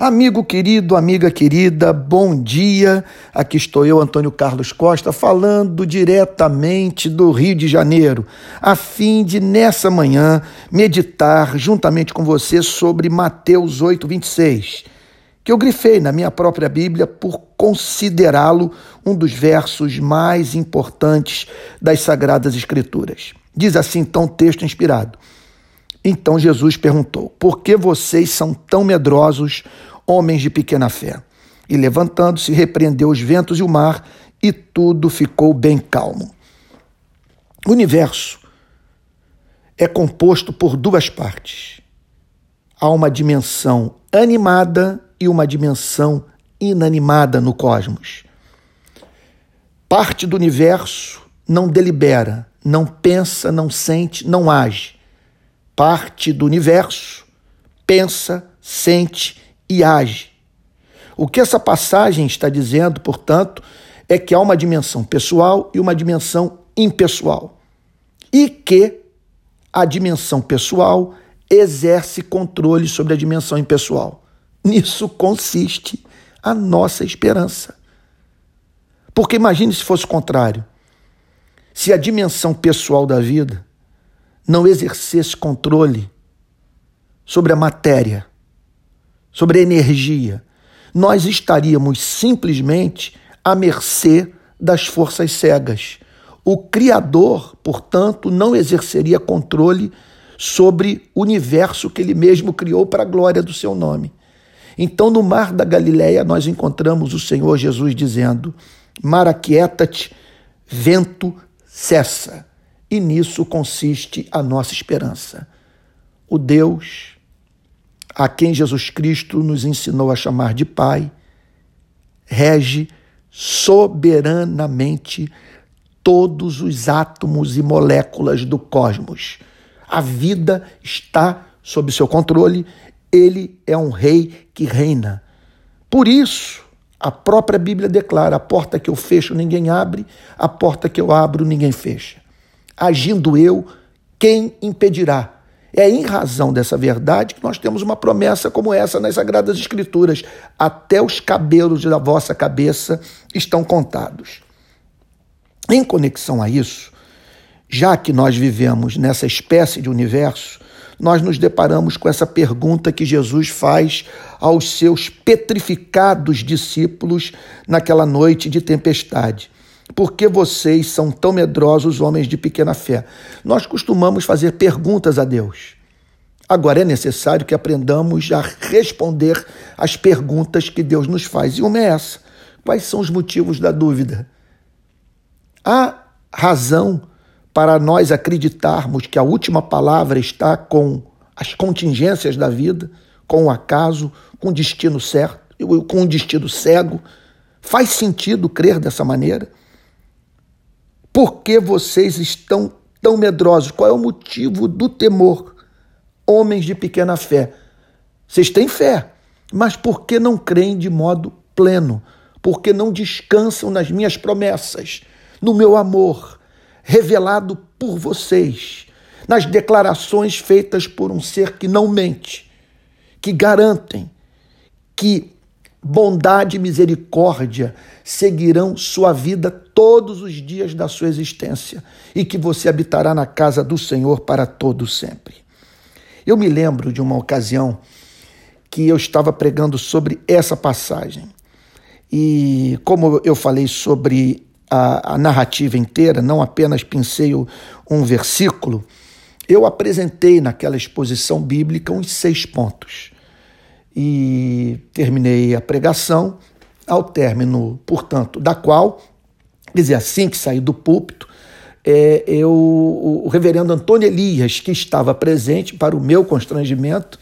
Amigo querido, amiga querida, bom dia. Aqui estou eu, Antônio Carlos Costa, falando diretamente do Rio de Janeiro, a fim de nessa manhã meditar juntamente com você sobre Mateus 8, 26, que eu grifei na minha própria Bíblia por considerá-lo um dos versos mais importantes das Sagradas Escrituras. Diz assim então o texto inspirado. Então Jesus perguntou: Por que vocês são tão medrosos, homens de pequena fé? E levantando-se, repreendeu os ventos e o mar, e tudo ficou bem calmo. O universo é composto por duas partes. Há uma dimensão animada e uma dimensão inanimada no cosmos. Parte do universo não delibera, não pensa, não sente, não age parte do universo, pensa, sente e age. O que essa passagem está dizendo, portanto, é que há uma dimensão pessoal e uma dimensão impessoal. E que a dimensão pessoal exerce controle sobre a dimensão impessoal. Nisso consiste a nossa esperança. Porque imagine se fosse o contrário. Se a dimensão pessoal da vida não exercesse controle sobre a matéria, sobre energia, nós estaríamos simplesmente à mercê das forças cegas. O Criador, portanto, não exerceria controle sobre o universo que ele mesmo criou para a glória do seu nome. Então, no mar da Galileia, nós encontramos o Senhor Jesus dizendo: Mar aquieta-te, vento cessa. E nisso consiste a nossa esperança. O Deus a quem Jesus Cristo nos ensinou a chamar de Pai, rege soberanamente todos os átomos e moléculas do cosmos. A vida está sob seu controle, ele é um rei que reina. Por isso, a própria Bíblia declara: a porta que eu fecho ninguém abre, a porta que eu abro ninguém fecha agindo eu, quem impedirá? É em razão dessa verdade que nós temos uma promessa como essa nas Sagradas Escrituras: até os cabelos da vossa cabeça estão contados. Em conexão a isso, já que nós vivemos nessa espécie de universo, nós nos deparamos com essa pergunta que Jesus faz aos seus petrificados discípulos naquela noite de tempestade. Por que vocês são tão medrosos, homens de pequena fé? Nós costumamos fazer perguntas a Deus. Agora é necessário que aprendamos a responder às perguntas que Deus nos faz. E uma é essa: quais são os motivos da dúvida? Há razão para nós acreditarmos que a última palavra está com as contingências da vida, com o acaso, com o destino certo, com o destino cego? Faz sentido crer dessa maneira? Por que vocês estão tão medrosos? Qual é o motivo do temor? Homens de pequena fé. Vocês têm fé, mas por que não creem de modo pleno? Por que não descansam nas minhas promessas, no meu amor, revelado por vocês, nas declarações feitas por um ser que não mente, que garantem que bondade e misericórdia seguirão sua vida todos os dias da sua existência e que você habitará na casa do Senhor para todo sempre. Eu me lembro de uma ocasião que eu estava pregando sobre essa passagem. E como eu falei sobre a, a narrativa inteira, não apenas pensei um versículo, eu apresentei naquela exposição bíblica uns seis pontos e terminei a pregação, ao término, portanto, da qual, quer dizer, assim que saí do púlpito, é, eu, o reverendo Antônio Elias, que estava presente para o meu constrangimento,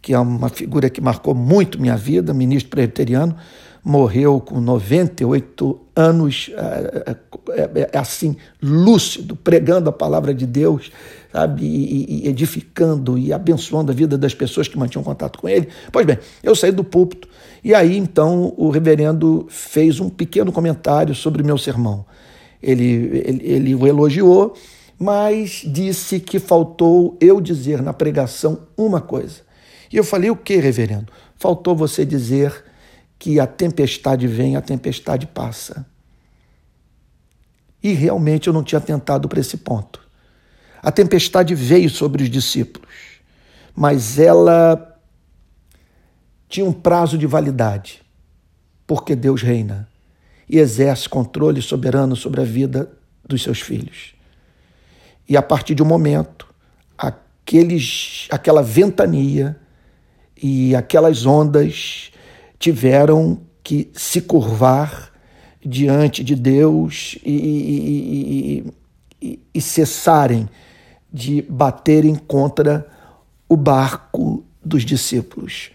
que é uma figura que marcou muito minha vida, ministro presbiteriano, morreu com 98 anos, é, é, é, assim, lúcido, pregando a palavra de Deus, sabe, e, e, edificando e abençoando a vida das pessoas que mantinham contato com ele. Pois bem, eu saí do púlpito e aí então o reverendo fez um pequeno comentário sobre meu sermão. Ele, ele, ele o elogiou, mas disse que faltou eu dizer na pregação uma coisa. E eu falei, o que, reverendo? faltou você dizer que a tempestade vem, a tempestade passa. E realmente eu não tinha tentado para esse ponto. A tempestade veio sobre os discípulos, mas ela tinha um prazo de validade, porque Deus reina e exerce controle soberano sobre a vida dos seus filhos. E a partir de um momento, aqueles, aquela ventania e aquelas ondas tiveram que se curvar diante de Deus e, e, e, e cessarem de baterem contra o barco dos discípulos.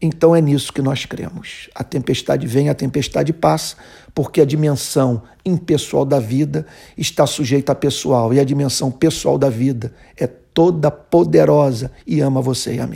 Então é nisso que nós cremos. A tempestade vem, a tempestade passa, porque a dimensão impessoal da vida está sujeita à pessoal, e a dimensão pessoal da vida é toda poderosa e ama você e a mim.